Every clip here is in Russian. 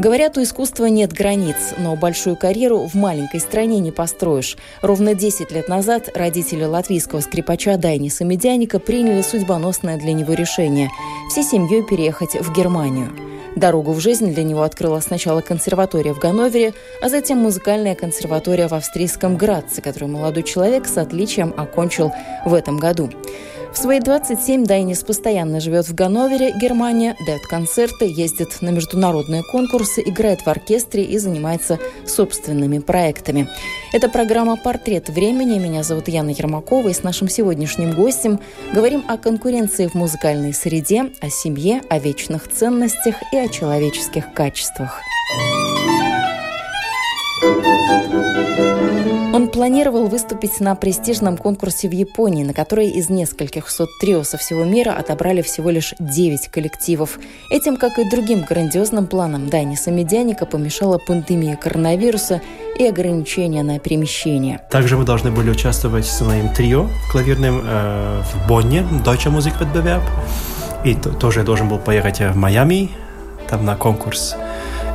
Говорят, у искусства нет границ, но большую карьеру в маленькой стране не построишь. Ровно 10 лет назад родители латвийского скрипача Дайниса Медяника приняли судьбоносное для него решение – всей семьей переехать в Германию. Дорогу в жизнь для него открыла сначала консерватория в Ганновере, а затем музыкальная консерватория в австрийском Градце, которую молодой человек с отличием окончил в этом году. В свои 27 Дайнис постоянно живет в Ганновере, Германия, дает концерты, ездит на международные конкурсы, играет в оркестре и занимается собственными проектами. Это программа «Портрет времени». Меня зовут Яна Ермакова, и с нашим сегодняшним гостем говорим о конкуренции в музыкальной среде, о семье, о вечных ценностях и о человеческих качествах. Он планировал выступить на престижном конкурсе в Японии, на который из нескольких сот трио со всего мира отобрали всего лишь 9 коллективов. Этим, как и другим грандиозным планам Даниса Медяника, помешала пандемия коронавируса и ограничения на перемещение. Также мы должны были участвовать с моим трио клавирным э, в Бонне, Deutsche Musikwettbewerb. И тоже должен был поехать в Майами, там на конкурс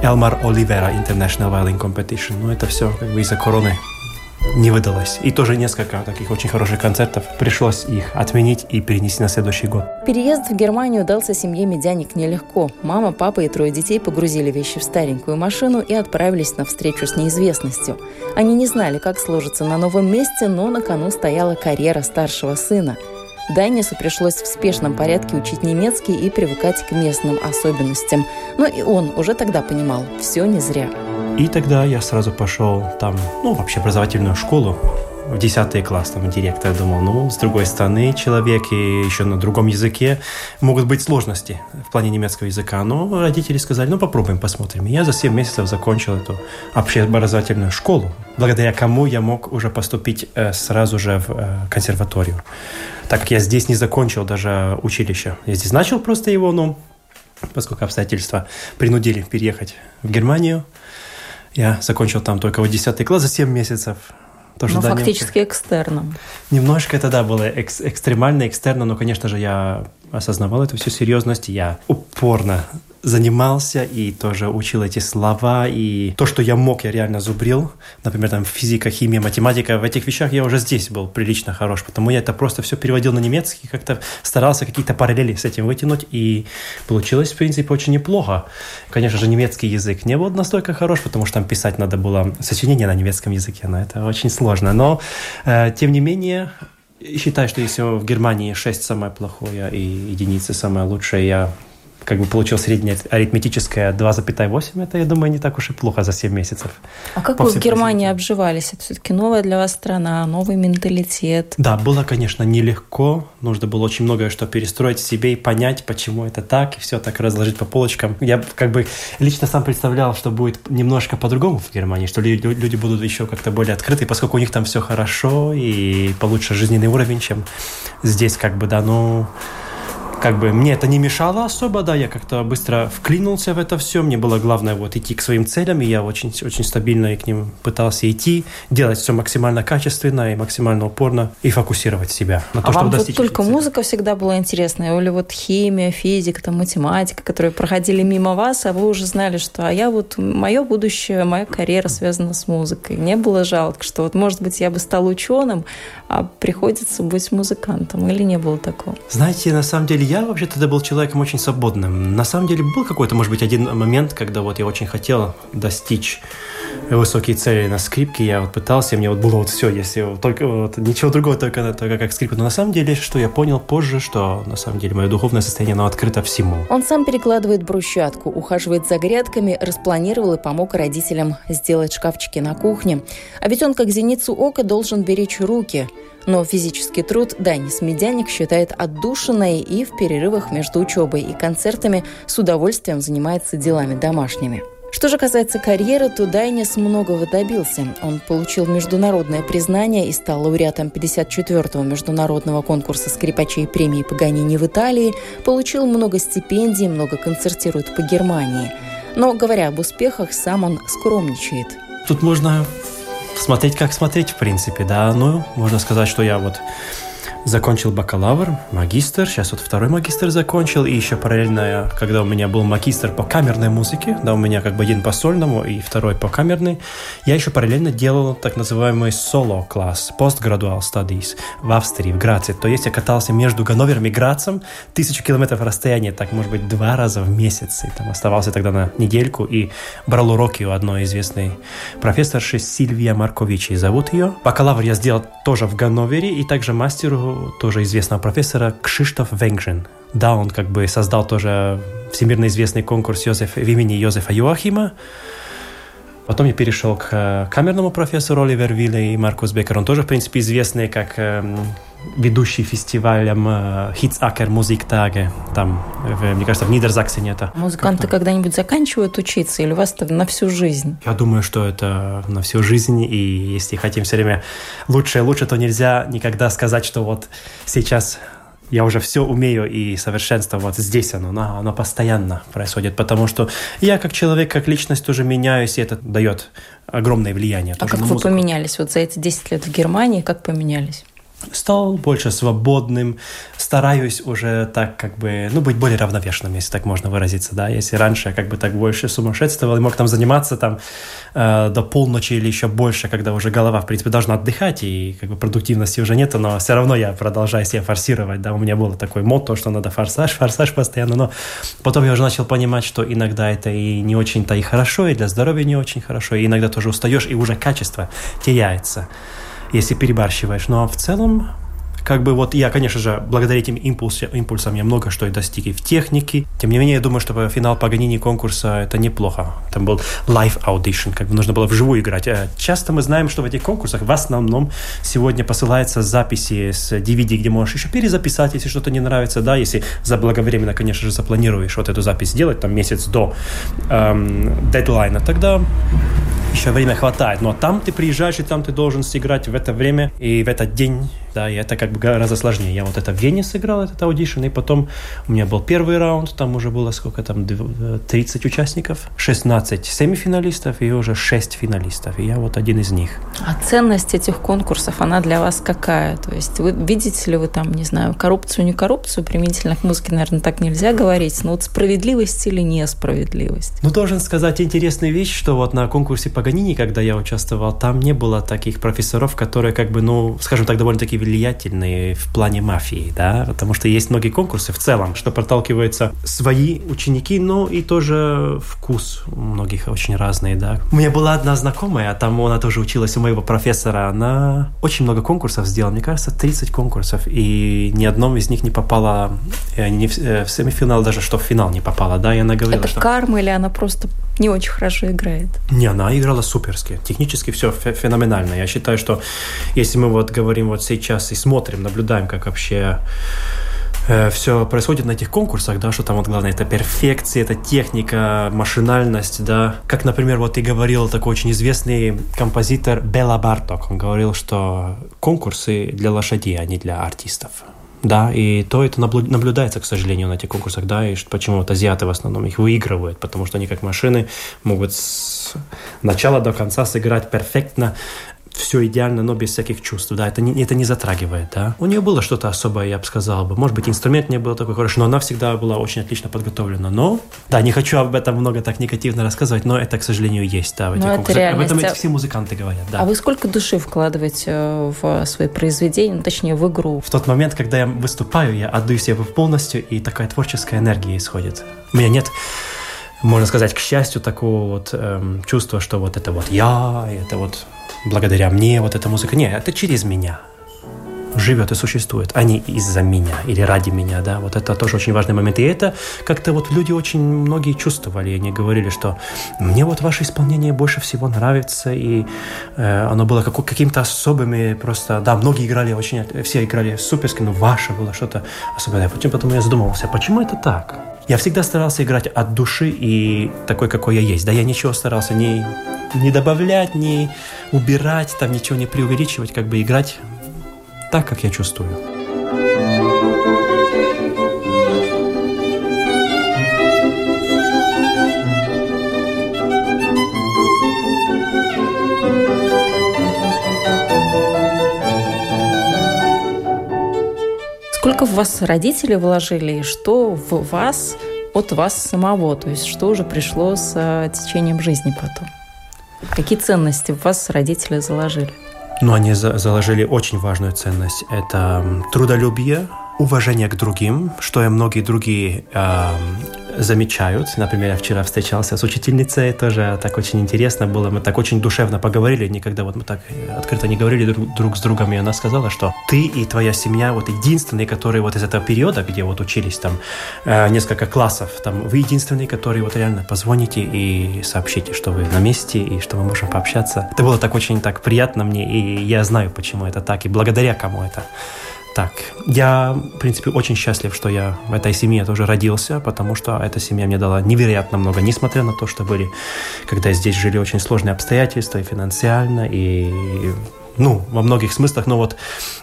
Elmar Olivera International Violin Competition. Но это все как бы из-за короны не выдалось. И тоже несколько таких очень хороших концертов. Пришлось их отменить и перенести на следующий год. Переезд в Германию дался семье Медяник нелегко. Мама, папа и трое детей погрузили вещи в старенькую машину и отправились на встречу с неизвестностью. Они не знали, как сложится на новом месте, но на кону стояла карьера старшего сына. Дайнису пришлось в спешном порядке учить немецкий и привыкать к местным особенностям. Но и он уже тогда понимал, все не зря. И тогда я сразу пошел там, ну, вообще образовательную школу, в 10 класс, там директор думал, ну, с другой стороны, человек и еще на другом языке могут быть сложности в плане немецкого языка. Но родители сказали, ну, попробуем, посмотрим. И я за 7 месяцев закончил эту общеобразовательную школу, благодаря кому я мог уже поступить э, сразу же в э, консерваторию. Так как я здесь не закончил даже училище. Я здесь начал просто его, но поскольку обстоятельства принудили переехать в Германию, я закончил там только вот 10 класс за 7 месяцев. Тоже, ну, да, фактически немножко, экстерном. Немножко это, да, было экс, экстремально, экстерно, но, конечно же, я осознавал эту всю серьезность, я упорно занимался и тоже учил эти слова. И то, что я мог, я реально зубрил. Например, там физика, химия, математика. В этих вещах я уже здесь был прилично хорош. Потому я это просто все переводил на немецкий, как-то старался какие-то параллели с этим вытянуть. И получилось, в принципе, очень неплохо. Конечно же, немецкий язык не был настолько хорош, потому что там писать надо было сочинение на немецком языке. Но это очень сложно. Но, э, тем не менее, считаю, что если в Германии 6 самое плохое и единицы самое лучшее, я как бы получил среднее арифметическое 2,8, это, я думаю, не так уж и плохо за 7 месяцев. А как вы в Германии обживались? Это все-таки новая для вас страна, новый менталитет. Да, было, конечно, нелегко. Нужно было очень многое что перестроить в себе и понять, почему это так, и все так разложить по полочкам. Я как бы лично сам представлял, что будет немножко по-другому в Германии, что люди будут еще как-то более открыты, поскольку у них там все хорошо и получше жизненный уровень, чем здесь как бы, да, ну как бы мне это не мешало особо, да, я как-то быстро вклинулся в это все, мне было главное вот идти к своим целям, и я очень, очень стабильно и к ним пытался идти, делать все максимально качественно и максимально упорно, и фокусировать себя на то, а чтобы вам достичь вот только цели. музыка всегда была интересная, или вот химия, физика, там, математика, которые проходили мимо вас, а вы уже знали, что а я вот, мое будущее, моя карьера связана с музыкой. Не было жалко, что вот, может быть, я бы стал ученым, а приходится быть музыкантом, или не было такого? Знаете, на самом деле, я вообще тогда был человеком очень свободным. На самом деле был какой-то, может быть, один момент, когда вот я очень хотел достичь высокие цели на скрипке, я вот пытался, мне вот было вот все, если вот только вот, ничего другого, только, только как скрипка. Но на самом деле, что я понял позже, что на самом деле мое духовное состояние, оно открыто всему. Он сам перекладывает брусчатку, ухаживает за грядками, распланировал и помог родителям сделать шкафчики на кухне. А ведь он, как зеницу ока, должен беречь руки. Но физический труд Данис Медяник считает отдушиной и в перерывах между учебой и концертами с удовольствием занимается делами домашними. Что же касается карьеры, то Дайнис многого добился. Он получил международное признание и стал лауреатом 54-го международного конкурса скрипачей премии Паганини в Италии, получил много стипендий, много концертирует по Германии. Но, говоря об успехах, сам он скромничает. Тут можно смотреть, как смотреть, в принципе, да. Ну, можно сказать, что я вот закончил бакалавр, магистр, сейчас вот второй магистр закончил, и еще параллельно, когда у меня был магистр по камерной музыке, да, у меня как бы один по сольному и второй по камерной, я еще параллельно делал так называемый соло-класс, postgradual studies в Австрии, в Граце. То есть я катался между Ганновером и Грацем, тысячу километров расстояния, так, может быть, два раза в месяц, и там оставался тогда на недельку, и брал уроки у одной известной профессорши Сильвия Марковичи, зовут ее. Бакалавр я сделал тоже в Ганновере, и также мастеру тоже известного профессора Кшиштоф Венгжин. Да, он как бы создал тоже всемирно известный конкурс Йозеф, в имени Йозефа Юахима. Потом я перешел к э, камерному профессору Оливер Вилле и Маркус Беккер. Он тоже, в принципе, известный как эм, ведущий фестивалем э, Хитсакер Музиктаге, там, в, мне кажется, в Нидерзаксене это. Музыканты когда-нибудь заканчивают учиться или у вас это на всю жизнь? Я думаю, что это на всю жизнь, и если хотим все время лучше и лучше, то нельзя никогда сказать, что вот сейчас я уже все умею и совершенство вот здесь оно, оно, оно постоянно происходит, потому что я как человек, как личность тоже меняюсь, и это дает огромное влияние. А как вы поменялись вот за эти 10 лет в Германии, как поменялись? Стал больше свободным, стараюсь уже так как бы, ну, быть более равновешенным, если так можно выразиться, да, если раньше как бы так больше сумасшествовал и мог там заниматься там э, до полночи или еще больше, когда уже голова, в принципе, должна отдыхать и как бы продуктивности уже нет, но все равно я продолжаю себя форсировать, да, у меня было такое мото, что надо форсаж, форсаж постоянно, но потом я уже начал понимать, что иногда это и не очень-то и хорошо, и для здоровья не очень хорошо, и иногда тоже устаешь, и уже качество теряется если перебарщиваешь. Но в целом как бы вот я, конечно же, благодаря этим импульсам, импульсам я много что и достиг и в технике. Тем не менее, я думаю, что финал Паганини конкурса это неплохо. Там был live audition, как бы нужно было вживую играть. Э, часто мы знаем, что в этих конкурсах в основном сегодня посылаются записи с DVD, где можешь еще перезаписать, если что-то не нравится, да, если заблаговременно, конечно же, запланируешь вот эту запись сделать, там месяц до эм, дедлайна, тогда еще время хватает. Но там ты приезжаешь, и там ты должен сыграть в это время и в этот день да, и это как бы гораздо сложнее. Я вот это в Вене сыграл, этот audition, и потом у меня был первый раунд, там уже было сколько там, 30 участников, 16 семифиналистов и уже 6 финалистов, и я вот один из них. А ценность этих конкурсов, она для вас какая? То есть вы видите ли вы там, не знаю, коррупцию, не коррупцию, применительно к музыке, наверное, так нельзя говорить, но вот справедливость или несправедливость? Ну, должен сказать интересную вещь, что вот на конкурсе Паганини, когда я участвовал, там не было таких профессоров, которые как бы, ну, скажем так, довольно-таки влиятельные в плане мафии, да, потому что есть многие конкурсы в целом, что проталкиваются свои ученики, но и тоже вкус у многих очень разный, да. У меня была одна знакомая, там она тоже училась у моего профессора, она очень много конкурсов сделала, мне кажется, 30 конкурсов, и ни одном из них не попала э, не в, э, в семифинал, даже что в финал не попала, да, и она говорила, Это что... карма или она просто не очень хорошо играет? Не, она играла суперски. Технически все феноменально. Я считаю, что если мы вот говорим вот сейчас и смотрим, наблюдаем, как вообще э, все происходит на этих конкурсах, да, что там вот главное, это перфекция, это техника, машинальность, да. Как, например, вот ты говорил такой очень известный композитор Бела Барток, он говорил, что конкурсы для лошадей, а не для артистов. Да, и то это наблюдается, к сожалению, на этих конкурсах, да, и почему вот азиаты в основном их выигрывают, потому что они как машины могут с начала до конца сыграть перфектно, все идеально, но без всяких чувств, да, это не, это не затрагивает, да. У нее было что-то особое, я бы сказал бы. Может быть, инструмент не был такой хороший, но она всегда была очень отлично подготовлена. Но, да, не хочу об этом много так негативно рассказывать, но это, к сожалению, есть, да, в этих конкурсах. Об этом эти все музыканты говорят, да. А вы сколько души вкладываете э, в свои произведения, ну, точнее, в игру? В тот момент, когда я выступаю, я отдаю себе полностью, и такая творческая энергия исходит. У меня нет можно сказать, к счастью, такого вот эм, чувства, что вот это вот я, это вот благодаря мне вот эта музыка. Нет, это через меня живет и существует, а не из-за меня или ради меня, да, вот это тоже очень важный момент. И это как-то вот люди очень многие чувствовали, они говорили, что мне вот ваше исполнение больше всего нравится, и э, оно было как, каким-то особыми просто, да, многие играли очень, все играли суперски, но ваше было что-то особенное. Потом, потом я задумывался, почему это так? Я всегда старался играть от души и такой, какой я есть. Да, я ничего старался не, не добавлять, не убирать, там ничего не преувеличивать, как бы играть так, как я чувствую. Сколько в вас родители вложили и что в вас от вас самого? То есть что уже пришло с э, течением жизни потом? Какие ценности в вас родители заложили? Но они заложили очень важную ценность. Это трудолюбие, уважение к другим, что и многие другие э, замечают. Например, я вчера встречался с учительницей, тоже так очень интересно было. Мы так очень душевно поговорили, никогда вот мы так открыто не говорили друг, друг с другом. И она сказала, что ты и твоя семья вот единственные, которые вот из этого периода, где вот учились там э, несколько классов, там вы единственные, которые вот реально позвоните и сообщите, что вы на месте и что мы можем пообщаться. Это было так очень так приятно мне, и я знаю, почему это так, и благодаря кому это так, я, в принципе, очень счастлив, что я в этой семье тоже родился, потому что эта семья мне дала невероятно много, несмотря на то, что были, когда здесь жили очень сложные обстоятельства и финансиально, и ну, во многих смыслах, но вот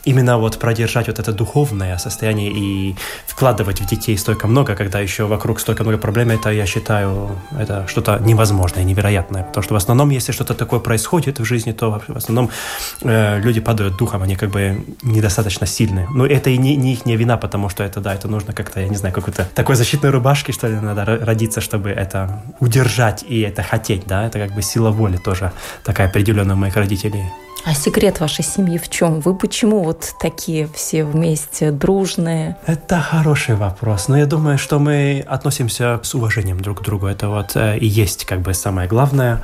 именно вот продержать вот это духовное состояние и вкладывать в детей столько много, когда еще вокруг столько много проблем, это, я считаю, это что-то невозможное, невероятное. Потому что в основном, если что-то такое происходит в жизни, то в основном э, люди падают духом, они как бы недостаточно сильны. Но это и не, не их не вина, потому что это, да, это нужно как-то, я не знаю, какой-то такой защитной рубашки, что ли, надо родиться, чтобы это удержать и это хотеть, да, это как бы сила воли тоже такая определенная у моих родителей. А секрет вашей семьи в чем? Вы почему вот такие все вместе, дружные? Это хороший вопрос. Но я думаю, что мы относимся с уважением друг к другу. Это вот э, и есть как бы самое главное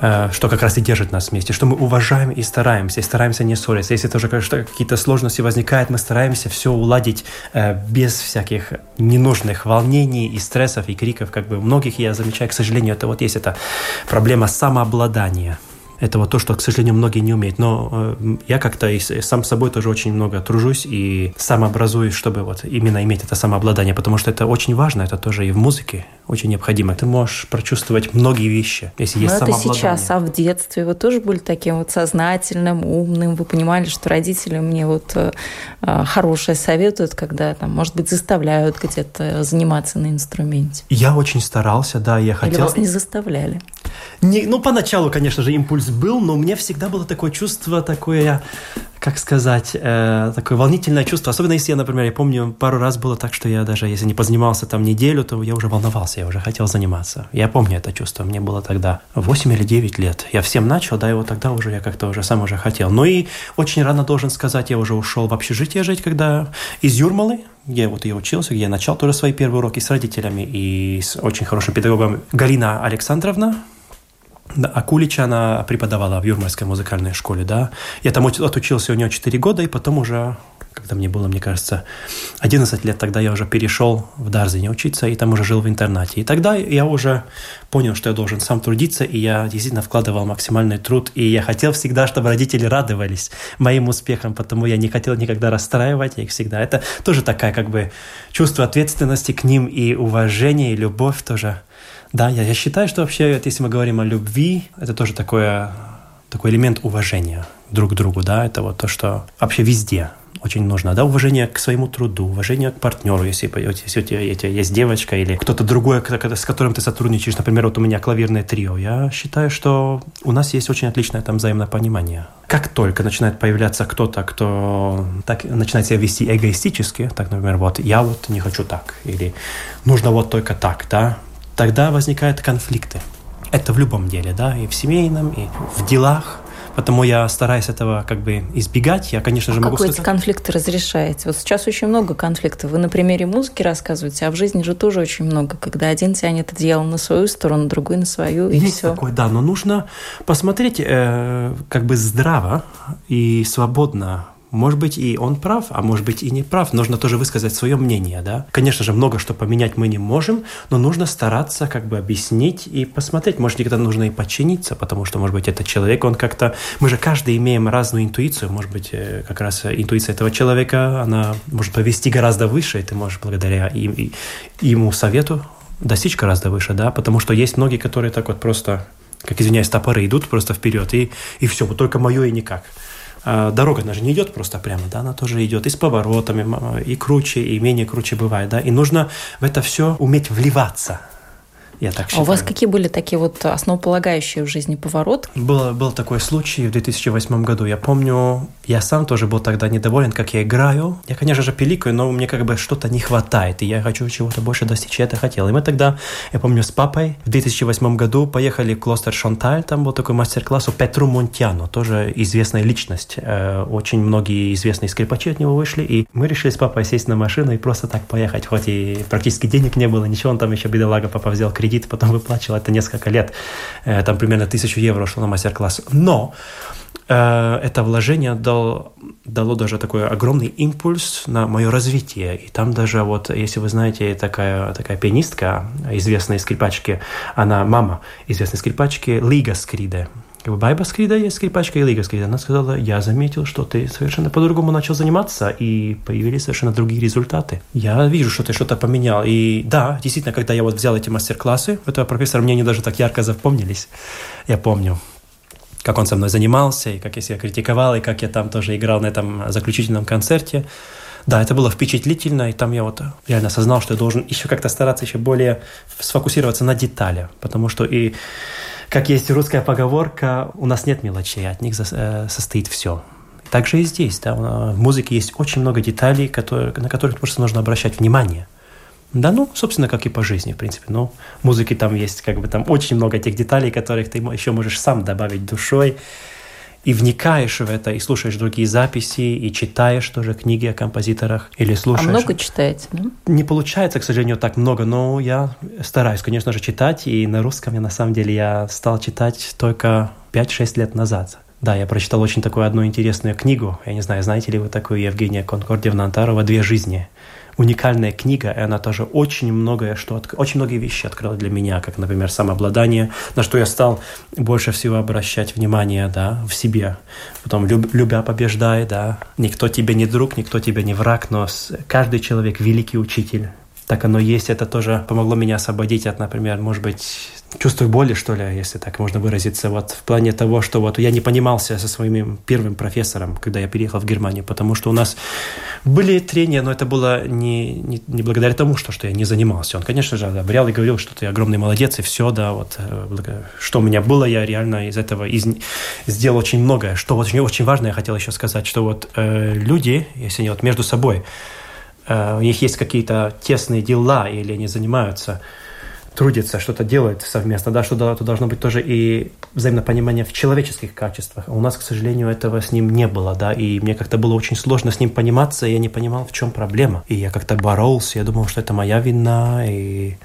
э, что как раз и держит нас вместе, что мы уважаем и стараемся, и стараемся не ссориться. Если тоже какие-то сложности возникают, мы стараемся все уладить э, без всяких ненужных волнений и стрессов и криков. Как бы многих, я замечаю, к сожалению, это вот есть эта проблема самообладания. Это вот то, что, к сожалению, многие не умеют. Но э, я как-то и сам собой тоже очень много тружусь и сам образуюсь, чтобы вот именно иметь это самообладание, потому что это очень важно, это тоже и в музыке очень необходимо. Ты можешь прочувствовать многие вещи, если есть Но это сейчас, а в детстве вы тоже были таким вот сознательным, умным, вы понимали, что родители мне вот э, э хорошее советуют, когда там, может быть, заставляют где-то заниматься на инструменте? Я очень старался, да, я хотел... Или вас не заставляли? Не, ну, поначалу, конечно же, импульс был, но у меня всегда было такое чувство, такое, как сказать, э, такое волнительное чувство. Особенно если я, например, я помню, пару раз было так, что я даже, если не позанимался там неделю, то я уже волновался, я уже хотел заниматься. Я помню это чувство. Мне было тогда 8 или 9 лет. Я всем начал, да, и вот тогда уже я как-то уже сам уже хотел. Ну и очень рано должен сказать, я уже ушел в общежитие жить, когда из Юрмалы, где вот я учился, где я начал тоже свои первые уроки с родителями и с очень хорошим педагогом Галина Александровна, да, а Кулича она преподавала в Юрмальской музыкальной школе, да. Я там отучился у нее 4 года, и потом уже, когда мне было, мне кажется, 11 лет, тогда я уже перешел в Дарзине учиться, и там уже жил в интернате. И тогда я уже понял, что я должен сам трудиться, и я действительно вкладывал максимальный труд, и я хотел всегда, чтобы родители радовались моим успехам, потому я не хотел никогда расстраивать их всегда. Это тоже такая как бы чувство ответственности к ним и уважение, и любовь тоже – да, я, я считаю, что вообще, если мы говорим о любви, это тоже такое, такой элемент уважения друг к другу, да, это вот то, что вообще везде очень нужно, да, уважение к своему труду, уважение к партнеру, если, если у тебя есть девочка или кто-то другой, с которым ты сотрудничаешь, например, вот у меня клавирное трио, я считаю, что у нас есть очень отличное там взаимное понимание. Как только начинает появляться кто-то, кто так начинает себя вести эгоистически, так, например, вот я вот не хочу так, или нужно вот только так, да, тогда возникают конфликты. Это в любом деле, да, и в семейном, и в делах, Потому я стараюсь этого как бы избегать. Я, конечно же, а могу как вы сказать... эти конфликты разрешаете? Вот сейчас очень много конфликтов. Вы на примере музыки рассказываете, а в жизни же тоже очень много, когда один тянет одеяло на свою сторону, другой на свою, и Есть все. такое, да, но нужно посмотреть э, как бы здраво и свободно может быть, и он прав, а может быть, и не прав. Нужно тоже высказать свое мнение, да. Конечно же, много что поменять мы не можем, но нужно стараться как бы объяснить и посмотреть. Может, никогда нужно и подчиниться, потому что, может быть, этот человек, он как-то... Мы же каждый имеем разную интуицию. Может быть, э, как раз интуиция этого человека, она может повести гораздо выше, и ты можешь благодаря им, и, ему совету достичь гораздо выше, да, потому что есть многие, которые так вот просто, как извиняюсь, топоры идут просто вперед, и, и все, вот только мое и никак. А, дорога, она же не идет просто прямо, да, она тоже идет и с поворотами, и круче, и менее круче бывает, да, и нужно в это все уметь вливаться, я так считаю. А у вас какие были такие вот основополагающие в жизни повороты? Был, был такой случай в 2008 году. Я помню, я сам тоже был тогда недоволен, как я играю. Я, конечно же, пиликаю, но мне как бы что-то не хватает, и я хочу чего-то больше достичь, я это хотел. И мы тогда, я помню, с папой в 2008 году поехали в Клостер Шанталь, там был такой мастер-класс у Петру Монтьяно, тоже известная личность. Э, очень многие известные скрипачи от него вышли, и мы решили с папой сесть на машину и просто так поехать, хоть и практически денег не было, ничего, он там еще, бедолага, папа взял кредит кредит, потом выплачивал это несколько лет. Там примерно тысячу евро ушло на мастер-класс. Но это вложение дал, дало даже такой огромный импульс на мое развитие. И там даже вот, если вы знаете, такая, такая пианистка, известная скрипачки, она мама известной скрипачки Лига Скриде как бы Байба Скрида есть скрипачка и Лига Скрида. Она сказала, я заметил, что ты совершенно по-другому начал заниматься, и появились совершенно другие результаты. Я вижу, что ты что-то поменял. И да, действительно, когда я вот взял эти мастер-классы, этого профессора мне они даже так ярко запомнились. Я помню как он со мной занимался, и как я себя критиковал, и как я там тоже играл на этом заключительном концерте. Да, это было впечатлительно, и там я вот реально осознал, что я должен еще как-то стараться еще более сфокусироваться на деталях, потому что и как есть русская поговорка, у нас нет мелочей, от них состоит все. Также и здесь, да, в музыке есть очень много деталей, которые, на которых просто нужно обращать внимание. Да, ну, собственно, как и по жизни, в принципе. Ну, в музыке там есть как бы там очень много тех деталей, которых ты еще можешь сам добавить душой и вникаешь в это, и слушаешь другие записи, и читаешь тоже книги о композиторах, или слушаешь... А много читаете, да? Не получается, к сожалению, так много, но я стараюсь, конечно же, читать, и на русском я, на самом деле, я стал читать только 5-6 лет назад. Да, я прочитал очень такую одну интересную книгу, я не знаю, знаете ли вы такую Евгения Конкордиевна Антарова «Две жизни», уникальная книга, и она тоже очень многое, что от... очень многие вещи открыла для меня, как, например, самообладание, на что я стал больше всего обращать внимание, да, в себе. Потом люб... любя побеждай, да, никто тебе не друг, никто тебе не враг, но каждый человек великий учитель. Так оно есть, это тоже помогло меня освободить от, например, может быть, чувства боли, что ли, если так можно выразиться, вот в плане того, что вот я не понимался со своим первым профессором, когда я переехал в Германию, потому что у нас были трения, но это было не, не, не благодаря тому, что, что я не занимался. Он, конечно же, одобрял и говорил, что ты огромный молодец, и все, да, вот, э, что у меня было, я реально из этого из, сделал очень многое. Что очень, очень важно, я хотел еще сказать, что вот э, люди, если они вот между собой, у них есть какие-то тесные дела, или они занимаются трудится, что-то делает совместно, да, что то должно быть тоже и взаимопонимание в человеческих качествах. А у нас, к сожалению, этого с ним не было, да, и мне как-то было очень сложно с ним пониматься, и я не понимал, в чем проблема. И я как-то боролся, я думал, что это моя вина, и...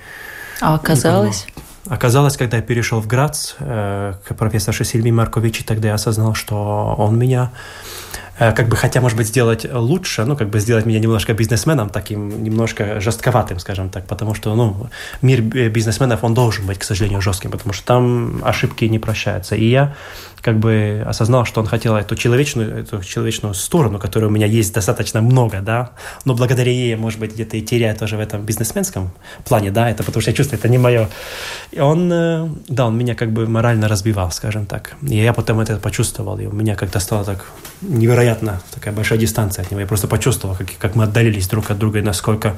А оказалось? Оказалось, когда я перешел в Грац э, к профессору Сильви Марковичи, тогда я осознал, что он меня Э, как бы хотя, может быть, сделать лучше, ну, как бы сделать меня немножко бизнесменом, таким немножко жестковатым, скажем так, потому что, ну, мир бизнесменов, он должен быть, к сожалению, жестким, потому что там ошибки не прощаются. И я как бы осознал, что он хотел эту человечную, эту человечную сторону, которая у меня есть достаточно много, да, но благодаря ей, может быть, где-то и теряю тоже в этом бизнесменском плане, да, это потому что я чувствую, это не мое. И он, э, да, он меня как бы морально разбивал, скажем так. И я потом это почувствовал, и у меня как-то стало так невероятно такая большая дистанция от него. Я просто почувствовал, как, как мы отдалились друг от друга, и насколько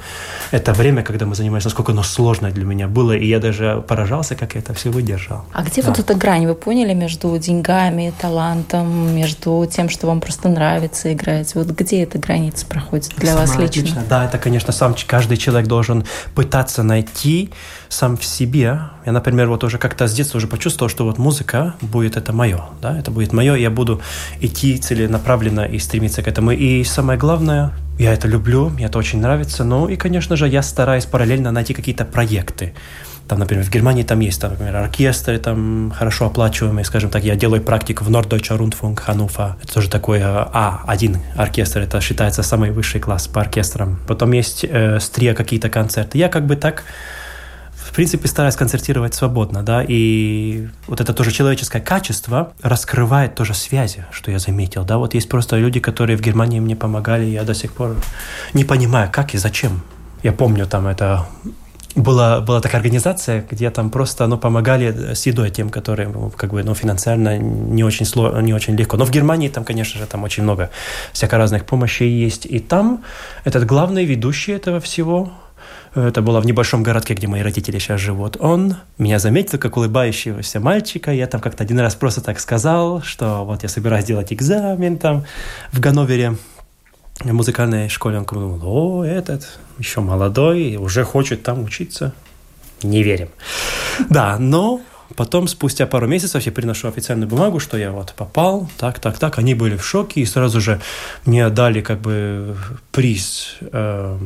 это время, когда мы занимались, насколько оно сложно для меня было, и я даже поражался, как я это все выдержал. А где да. вот эта грань, вы поняли, между деньгами, талантом, между тем, что вам просто нравится играть? Вот где эта граница проходит для Сама вас лично? Отлично. Да, это, конечно, сам каждый человек должен пытаться найти сам в себе. Я, например, вот уже как-то с детства уже почувствовал, что вот музыка будет это мое, да, это будет мое, я буду идти целенаправленно и стремиться к этому. И самое главное, я это люблю, мне это очень нравится, ну и, конечно же, я стараюсь параллельно найти какие-то проекты. Там, например, в Германии там есть, там, например, оркестры там хорошо оплачиваемые, скажем так. Я делаю практику в Norddeutscher Rundfunk Hannover. Это тоже такой А1 оркестр. Это считается самый высший класс по оркестрам. Потом есть э, стрия какие-то концерты. Я как бы так в принципе, стараюсь концертировать свободно, да, и вот это тоже человеческое качество раскрывает тоже связи, что я заметил, да, вот есть просто люди, которые в Германии мне помогали, я до сих пор не понимаю, как и зачем. Я помню, там это была, была такая организация, где там просто ну, помогали с едой тем, которые ну, как бы, ну, финансово не очень, сло, не очень легко. Но в Германии там, конечно же, там очень много всяко разных помощей есть. И там этот главный ведущий этого всего, это было в небольшом городке, где мои родители сейчас живут. Он меня заметил как улыбающегося мальчика. Я там как-то один раз просто так сказал, что вот я собираюсь делать экзамен там в Ганновере музыкальной школе. Он думал, о, этот еще молодой, уже хочет там учиться. Не верим. Да, но Потом, спустя пару месяцев, я приношу официальную бумагу, что я вот попал, так, так, так. Они были в шоке и сразу же мне дали как бы приз э,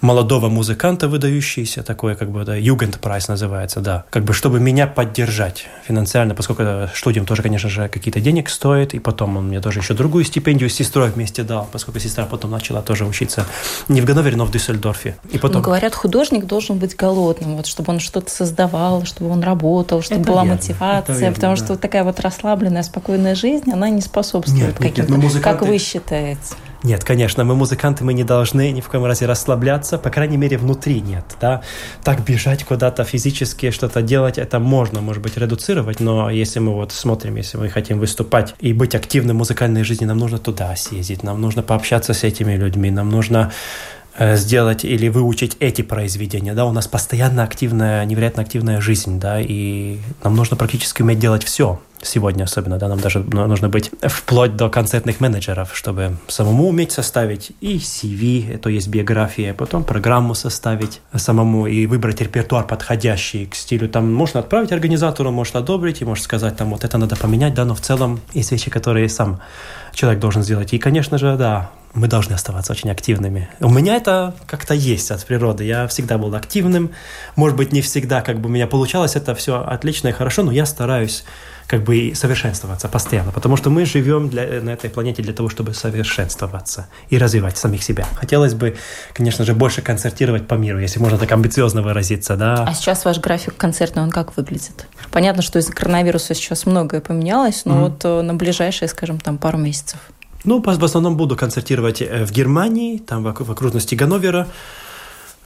молодого музыканта выдающийся, такой как бы, да, Югендпрайс называется, да. Как бы, чтобы меня поддержать финансово, поскольку студиям тоже, конечно же, какие-то денег стоит, и потом он мне тоже еще другую стипендию с сестрой вместе дал, поскольку сестра потом начала тоже учиться не в Ганновере, но в Дюссельдорфе. И потом... Ну, говорят, художник должен быть голодным, вот, чтобы он что-то создавал, чтобы он работал, чтобы это была верно, мотивация, верно, потому да. что вот такая вот расслабленная, спокойная жизнь, она не способствует каким-то, ну, музыканты... как вы считаете? Нет, конечно, мы музыканты, мы не должны ни в коем разе расслабляться, по крайней мере, внутри нет, да. Так бежать куда-то физически, что-то делать, это можно, может быть, редуцировать, но если мы вот смотрим, если мы хотим выступать и быть активным в музыкальной жизни, нам нужно туда съездить, нам нужно пообщаться с этими людьми, нам нужно сделать или выучить эти произведения, да, у нас постоянно активная, невероятно активная жизнь, да, и нам нужно практически уметь делать все сегодня особенно, да, нам даже нужно быть вплоть до концертных менеджеров, чтобы самому уметь составить и CV, то есть биография, потом программу составить самому и выбрать репертуар подходящий к стилю. Там можно отправить организатору, может одобрить, и может сказать, там вот это надо поменять, да, но в целом есть вещи, которые сам человек должен сделать. И, конечно же, да, мы должны оставаться очень активными. У меня это как-то есть от природы. Я всегда был активным. Может быть, не всегда как бы у меня получалось это все отлично и хорошо, но я стараюсь как бы совершенствоваться постоянно, потому что мы живем для, на этой планете для того, чтобы совершенствоваться и развивать самих себя. Хотелось бы, конечно же, больше концертировать по миру, если можно так амбициозно выразиться, да. А сейчас ваш график концертный, он как выглядит? Понятно, что из-за коронавируса сейчас многое поменялось, но mm-hmm. вот э, на ближайшие, скажем, там пару месяцев. Ну, в основном буду концертировать э, в Германии, там в окружности Ганновера.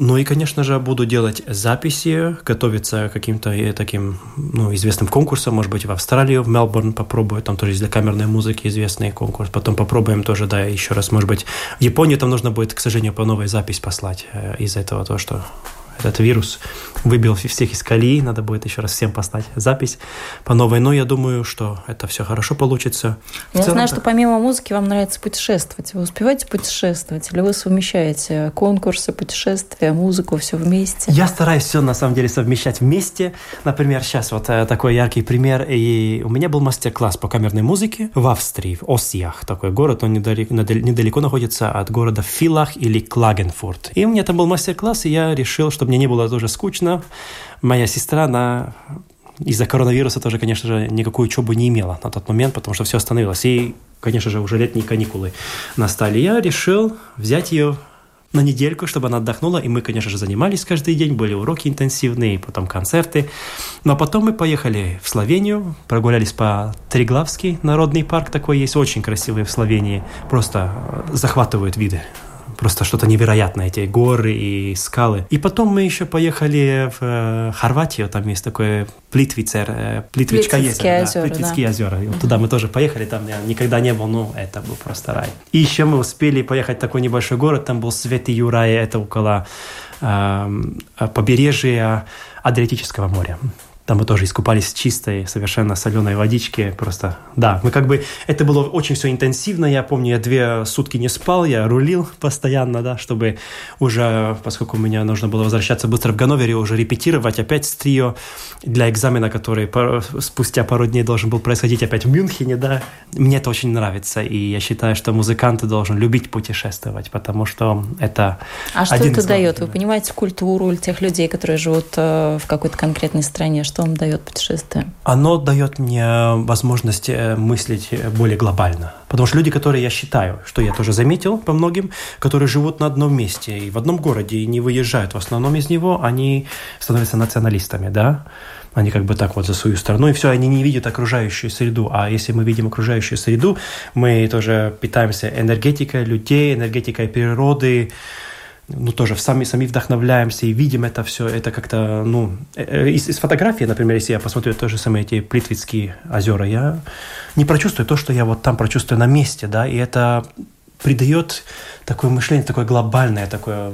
Ну и, конечно же, буду делать записи, готовиться к каким-то э, таким ну, известным конкурсам, может быть, в Австралию, в Мелбурн попробую, там тоже для камерной музыки известный конкурс. Потом попробуем тоже, да, еще раз, может быть, в Японию там нужно будет, к сожалению, по новой запись послать э, из-за этого, то, что этот вирус выбил всех из колеи, надо будет еще раз всем поставить запись по новой, но я думаю, что это все хорошо получится. Я целом, знаю, так. что помимо музыки вам нравится путешествовать. Вы успеваете путешествовать или вы совмещаете конкурсы, путешествия, музыку, все вместе? Я стараюсь все на самом деле совмещать вместе. Например, сейчас вот э, такой яркий пример. И у меня был мастер-класс по камерной музыке в Австрии, в Осиях, такой город, он недалеко, недалеко находится от города Филах или Клагенфурт. И у меня там был мастер-класс, и я решил, что мне не было тоже скучно. Моя сестра, она из-за коронавируса тоже, конечно же, никакую учебу не имела на тот момент, потому что все остановилось. И, конечно же, уже летние каникулы настали. Я решил взять ее на недельку, чтобы она отдохнула. И мы, конечно же, занимались каждый день, были уроки интенсивные, потом концерты. Но потом мы поехали в Словению, прогулялись по Триглавский народный парк такой есть, очень красивый в Словении. Просто захватывают виды просто что-то невероятное, эти горы и скалы. И потом мы еще поехали в э, Хорватию, там есть такое Плитвицер, э, Плитвичка Плитвицкие озеро, озера, да, Плитвицкие да. озера. Вот туда мы тоже поехали, там я никогда не был, ну, это был просто рай. И еще мы успели поехать в такой небольшой город, там был Свети Юрай, это около э, побережья Адриатического моря. Там мы тоже искупались в чистой, совершенно соленой водичке. Просто, да, мы как бы... Это было очень все интенсивно. Я помню, я две сутки не спал, я рулил постоянно, да, чтобы уже, поскольку у меня нужно было возвращаться быстро в Ганновере, уже репетировать опять с трио для экзамена, который спустя пару дней должен был происходить опять в Мюнхене, да. Мне это очень нравится, и я считаю, что музыканты должен любить путешествовать, потому что это А что это дает? Вы понимаете культуру тех людей, которые живут э, в какой-то конкретной стране? Что что вам дает путешествие? Оно дает мне возможность э, мыслить более глобально. Потому что люди, которые я считаю, что я тоже заметил по многим, которые живут на одном месте и в одном городе и не выезжают в основном из него, они становятся националистами, да? Они как бы так вот за свою страну, и все, они не видят окружающую среду. А если мы видим окружающую среду, мы тоже питаемся энергетикой людей, энергетикой природы, ну, тоже сами, сами вдохновляемся и видим это все, это как-то, ну, э, э, из, из фотографии, например, если я посмотрю тоже самые эти Плитвицкие озера, я не прочувствую то, что я вот там прочувствую на месте, да, и это придает такое мышление, такое глобальное, такое,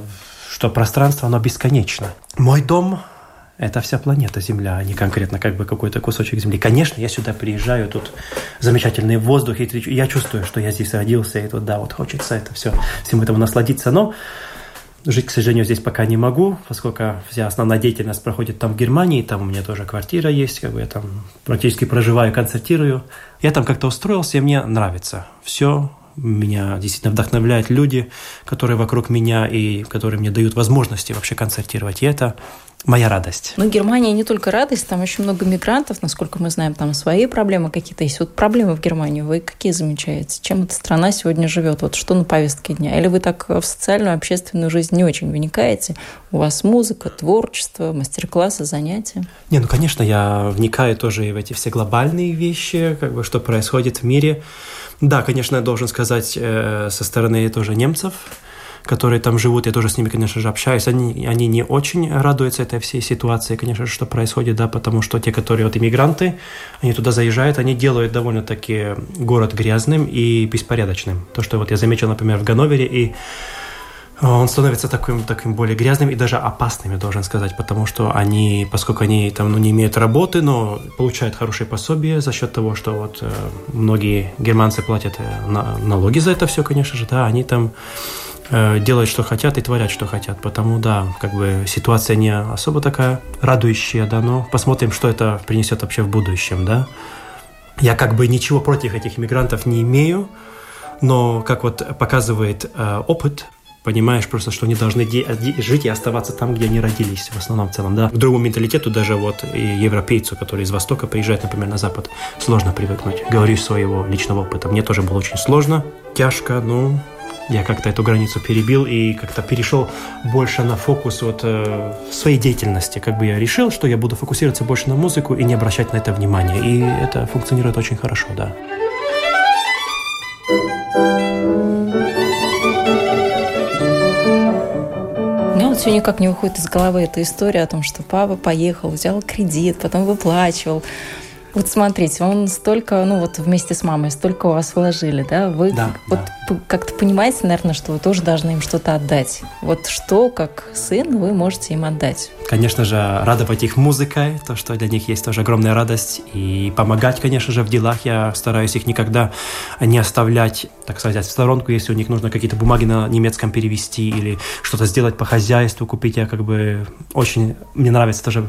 что пространство, оно бесконечно. Мой дом – это вся планета Земля, а не конкретно как бы какой-то кусочек Земли. Конечно, я сюда приезжаю, тут замечательный воздух, и я чувствую, что я здесь родился, и тут, да, вот хочется это все, всему этому насладиться, но Жить, к сожалению, здесь пока не могу, поскольку вся основная деятельность проходит там в Германии, там у меня тоже квартира есть, как бы я там практически проживаю, концертирую. Я там как-то устроился, и мне нравится. Все, меня действительно вдохновляют люди, которые вокруг меня и которые мне дают возможности вообще концертировать. И это моя радость. Ну, Германия не только радость, там очень много мигрантов, насколько мы знаем, там свои проблемы какие-то есть. Вот проблемы в Германии вы какие замечаете? Чем эта страна сегодня живет? Вот что на повестке дня? Или вы так в социальную, общественную жизнь не очень вникаете? У вас музыка, творчество, мастер-классы, занятия? Не, ну, конечно, я вникаю тоже и в эти все глобальные вещи, как бы, что происходит в мире. Да, конечно, я должен сказать, э, со стороны тоже немцев, которые там живут, я тоже с ними, конечно же, общаюсь, они, они не очень радуются этой всей ситуации, конечно что происходит, да, потому что те, которые вот иммигранты, они туда заезжают, они делают довольно-таки город грязным и беспорядочным. То, что вот я заметил, например, в Ганновере, и он становится таким, таким более грязным и даже опасным, я должен сказать, потому что они, поскольку они там ну, не имеют работы, но получают хорошие пособия за счет того, что вот э, многие германцы платят э, на, налоги за это все, конечно же, да, они там Э, делают, что хотят и творят, что хотят. Потому, да, как бы ситуация не особо такая радующая, да, но посмотрим, что это принесет вообще в будущем, да. Я как бы ничего против этих иммигрантов не имею, но, как вот показывает э, опыт, понимаешь просто, что они должны жить и оставаться там, где они родились, в основном в целом, да. К другому менталитету даже вот и европейцу, который из Востока приезжает, например, на Запад, сложно привыкнуть. Говорю своего личного опыта. Мне тоже было очень сложно, тяжко, но я как-то эту границу перебил и как-то перешел больше на фокус вот э, своей деятельности. Как бы я решил, что я буду фокусироваться больше на музыку и не обращать на это внимания. И это функционирует очень хорошо, да. Вот все никак не выходит из головы эта история о том, что папа поехал, взял кредит, потом выплачивал, вот смотрите, он столько, ну вот вместе с мамой столько у вас вложили, да? Вы да, вот да. Как-то понимаете, наверное, что вы тоже должны им что-то отдать. Вот что, как сын, вы можете им отдать? Конечно же, радовать их музыкой, то, что для них есть тоже огромная радость. И помогать, конечно же, в делах. Я стараюсь их никогда не оставлять, так сказать, в сторонку, если у них нужно какие-то бумаги на немецком перевести или что-то сделать по хозяйству, купить. Я как бы очень... Мне нравится тоже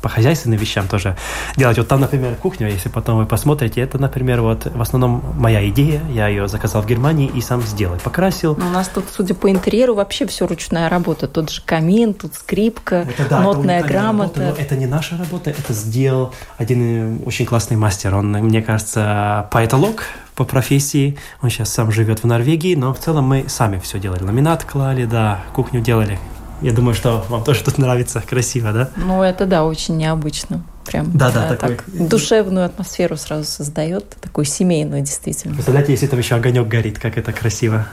по хозяйственным вещам тоже делать. Вот там, например, кухня если потом вы посмотрите, это, например, вот в основном моя идея, я ее заказал в Германии и сам сделал, покрасил. Но у нас тут, судя по интерьеру, вообще все ручная работа. Тот же камин, тут скрипка, это, да, нотная это грамота. Работа, это не наша работа, это сделал один э, очень классный мастер. Он, мне кажется, поэтолог по профессии. Он сейчас сам живет в Норвегии, но в целом мы сами все делали. Ламинат клали, да, кухню делали Я думаю, что вам тоже тут нравится, красиво, да? Ну, это да, очень необычно. Прям да, да, такой... так душевную атмосферу сразу создает, такую семейную действительно. Представляете, если там еще огонек горит, как это красиво.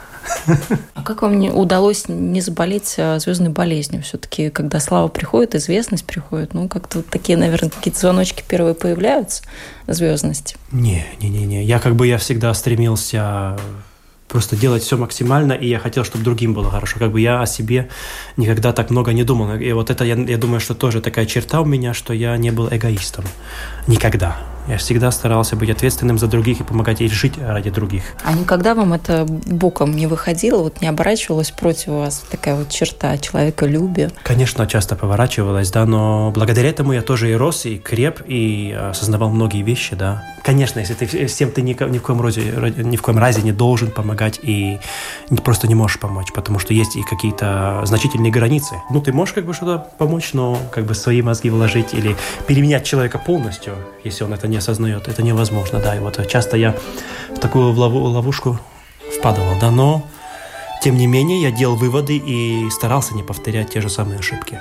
А как вам не удалось не заболеть а, звездной болезнью? Все-таки, когда слава приходит, известность приходит, ну, как-то вот такие, наверное, какие-то звоночки первые появляются, звездности. Не, не, не, не. Я как бы я всегда стремился просто делать все максимально, и я хотел, чтобы другим было хорошо. Как бы я о себе никогда так много не думал. И вот это, я, я думаю, что тоже такая черта у меня, что я не был эгоистом. Никогда. Я всегда старался быть ответственным за других и помогать ей жить ради других. А никогда вам это боком не выходило, вот не оборачивалось против вас такая вот черта человеколюбия? Конечно, часто поворачивалась, да, но благодаря этому я тоже и рос, и креп, и осознавал многие вещи, да. Конечно, если ты всем ты ни, ни в коем разе, ни в коем разе не должен помогать и просто не можешь помочь, потому что есть и какие-то значительные границы. Ну, ты можешь как бы что-то помочь, но как бы свои мозги вложить или переменять человека полностью, если он это не осознает. Это невозможно, да. И вот часто я в такую ловушку впадал, да, но тем не менее я делал выводы и старался не повторять те же самые ошибки.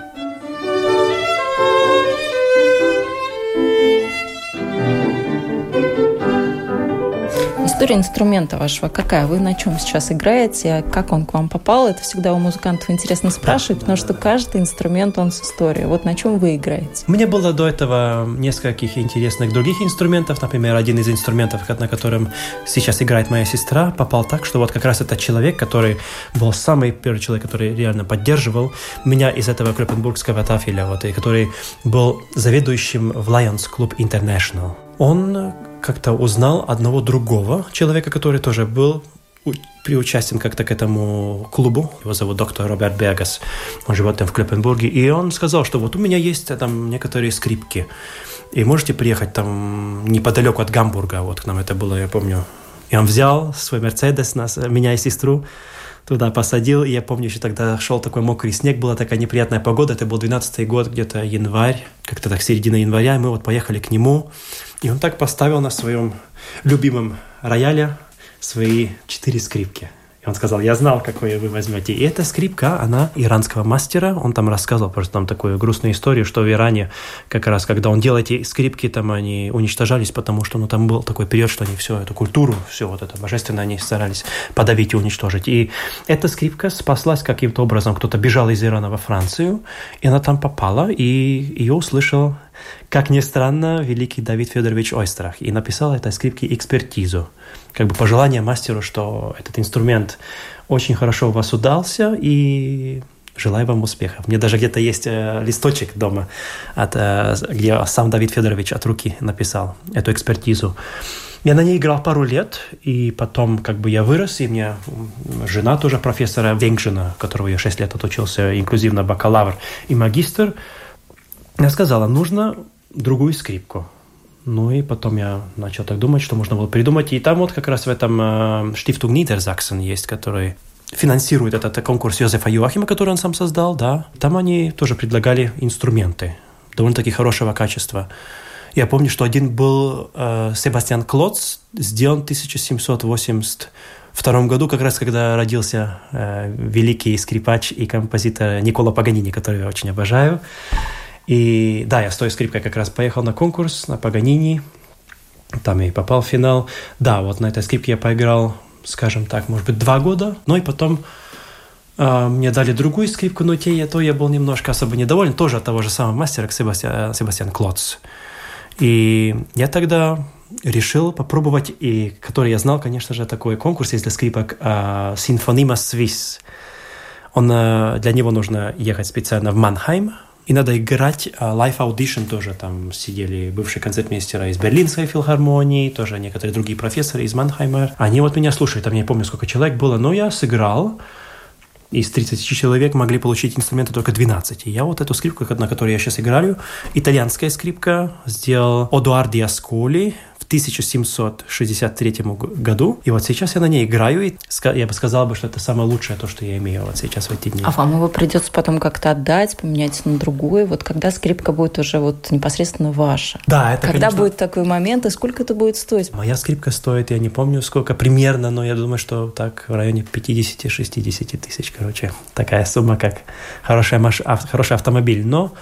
История инструмента вашего какая? Вы на чем сейчас играете? Как он к вам попал? Это всегда у музыкантов интересно спрашивать, да, потому да, что да. каждый инструмент, он с историей. Вот на чем вы играете? Меня было до этого нескольких интересных других инструментов. Например, один из инструментов, на котором сейчас играет моя сестра, попал так, что вот как раз этот человек, который был самый первый человек, который реально поддерживал меня из этого крепенбургского тафеля, вот, и который был заведующим в Lions Club International. Он как-то узнал одного другого человека, который тоже был приучастен как-то к этому клубу. Его зовут доктор Роберт Бегас. Он живет там в Клепенбурге. И он сказал, что вот у меня есть там некоторые скрипки. И можете приехать там неподалеку от Гамбурга. Вот к нам это было, я помню. И он взял свой Мерседес, нас, меня и сестру, туда посадил. И я помню, еще тогда шел такой мокрый снег, была такая неприятная погода. Это был 12 год, где-то январь, как-то так середина января. И мы вот поехали к нему. И он так поставил на своем любимом рояле свои четыре скрипки. Он сказал, я знал, какое вы возьмете. И эта скрипка, она иранского мастера. Он там рассказывал просто там такую грустную историю, что в Иране как раз, когда он делал эти скрипки, там они уничтожались, потому что ну, там был такой период, что они всю эту культуру, все вот это божественное, они старались подавить и уничтожить. И эта скрипка спаслась каким-то образом. Кто-то бежал из Ирана во Францию, и она там попала, и ее услышал как ни странно, великий Давид Федорович Ойстрах и написал этой скрипке экспертизу. Как бы пожелание мастеру, что этот инструмент очень хорошо у вас удался, и желаю вам успехов. Мне даже где-то есть э, листочек дома, от, э, где сам Давид Федорович от руки написал эту экспертизу. Я на ней играл пару лет, и потом как бы я вырос, и мне жена тоже профессора Венгжина, которого я 6 лет отучился, инклюзивно бакалавр и магистр, я сказала, нужно другую скрипку. Ну и потом я начал так думать, что можно было придумать. И там вот как раз в этом э, Штифтунг Нидерзаксен есть, который финансирует этот конкурс Йозефа Юахима, который он сам создал, да. Там они тоже предлагали инструменты довольно-таки хорошего качества. Я помню, что один был э, Себастьян Клоц, сделан в 1782 году, как раз когда родился э, великий скрипач и композитор Никола Паганини, который я очень обожаю. И да, я с той скрипкой как раз поехал на конкурс на Паганини, там и попал в финал. Да, вот на этой скрипке я поиграл, скажем так, может быть, два года. Ну и потом э, мне дали другую скрипку, но те, то я был немножко особо недоволен, тоже от того же самого мастера, Себастьян, Себастьян Клоц. И я тогда решил попробовать, и который я знал, конечно же, такой конкурс есть для скрипок э, Sinfonima Swiss. Он, э, для него нужно ехать специально в Манхайм, и надо играть. Live Audition тоже там сидели бывшие концертмейстера из Берлинской филармонии, тоже некоторые другие профессоры из Манхайма. Они вот меня слушали, там я не помню, сколько человек было, но я сыграл. Из 30 человек могли получить инструменты только 12. И я вот эту скрипку, на которой я сейчас играю, итальянская скрипка, сделал Одуарди Асколи в 1763 году. И вот сейчас я на ней играю, и я бы сказал, бы, что это самое лучшее то, что я имею вот сейчас в эти дни. А вам его придется потом как-то отдать, поменять на другой? Вот когда скрипка будет уже вот непосредственно ваша? Да, это, Когда конечно... будет такой момент, и сколько это будет стоить? Моя скрипка стоит, я не помню сколько примерно, но я думаю, что так в районе 50-60 тысяч, короче. Такая сумма, как хорошая маш... хороший автомобиль. Но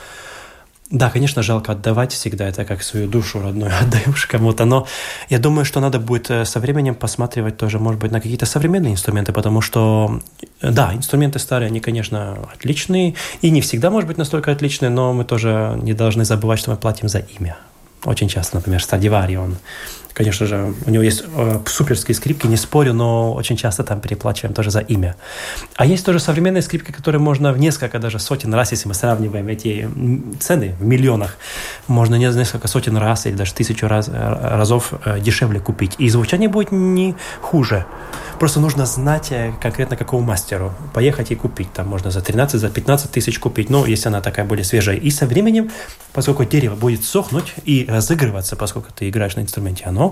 да, конечно, жалко отдавать всегда, это как свою душу родную отдаешь кому-то, но я думаю, что надо будет э, со временем посматривать тоже, может быть, на какие-то современные инструменты, потому что, э, да, инструменты старые, они, конечно, отличные, и не всегда, может быть, настолько отличные, но мы тоже не должны забывать, что мы платим за имя. Очень часто, например, Страдивари, он Конечно же, у него есть э, суперские скрипки, не спорю, но очень часто там переплачиваем тоже за имя. А есть тоже современные скрипки, которые можно в несколько даже сотен раз, если мы сравниваем эти цены в миллионах, можно несколько сотен раз или даже тысячу раз, э, разов э, дешевле купить. И звучание будет не хуже. Просто нужно знать э, конкретно какому мастеру. Поехать и купить. Там можно за 13, за 15 тысяч купить, но если она такая более свежая. И со временем, поскольку дерево будет сохнуть и разыгрываться, поскольку ты играешь на инструменте, оно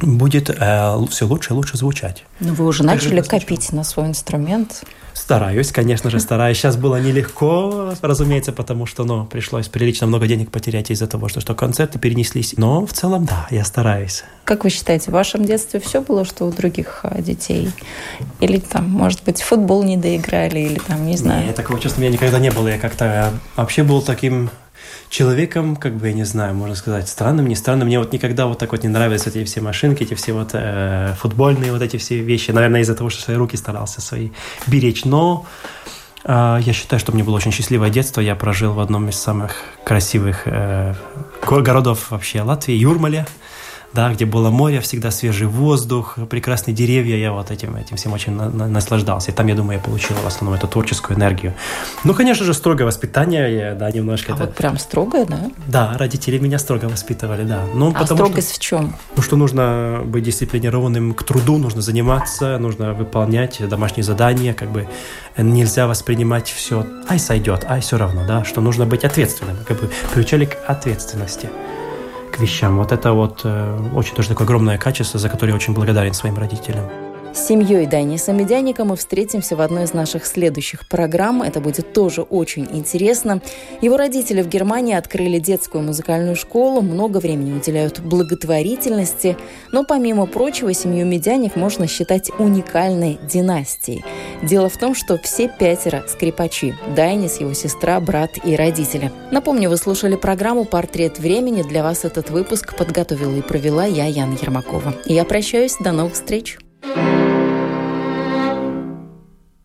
будет э, все лучше и лучше звучать. Но ну, вы уже так начали копить на свой инструмент? Стараюсь, конечно же, стараюсь. Сейчас было нелегко, разумеется, потому что ну, пришлось прилично много денег потерять из-за того, что, что концерты перенеслись. Но в целом, да, я стараюсь. Как вы считаете, в вашем детстве все было, что у других а, детей? Или там, может быть, футбол не доиграли, или там, не знаю? Нет, такого чувства у меня никогда не было. Я как-то вообще был таким человеком, как бы, я не знаю, можно сказать, странным, не странным. Мне вот никогда вот так вот не нравились эти все машинки, эти все вот э, футбольные вот эти все вещи. Наверное, из-за того, что свои руки старался свои беречь. Но э, я считаю, что мне было очень счастливое детство. Я прожил в одном из самых красивых э, городов вообще Латвии, Юрмале да, где было море, всегда свежий воздух, прекрасные деревья, я вот этим, этим всем очень на, на, наслаждался. И там, я думаю, я получил в основном эту творческую энергию. Ну, конечно же, строгое воспитание, да, немножко. А это... вот прям строгое, да? Да, родители меня строго воспитывали, да. Ну, а строгость что, в чем? Ну, что нужно быть дисциплинированным к труду, нужно заниматься, нужно выполнять домашние задания, как бы нельзя воспринимать все, ай, сойдет, ай, все равно, да, что нужно быть ответственным, как бы приучали к ответственности вещам. Вот это вот э, очень тоже такое огромное качество, за которое я очень благодарен своим родителям. С семьей Дайниса Медяника мы встретимся в одной из наших следующих программ. Это будет тоже очень интересно. Его родители в Германии открыли детскую музыкальную школу, много времени уделяют благотворительности. Но помимо прочего, семью Медяник можно считать уникальной династией. Дело в том, что все пятеро скрипачи. Дайнис, его сестра, брат и родители. Напомню, вы слушали программу «Портрет времени». Для вас этот выпуск подготовила и провела я, Яна Ермакова. И я прощаюсь. До новых встреч.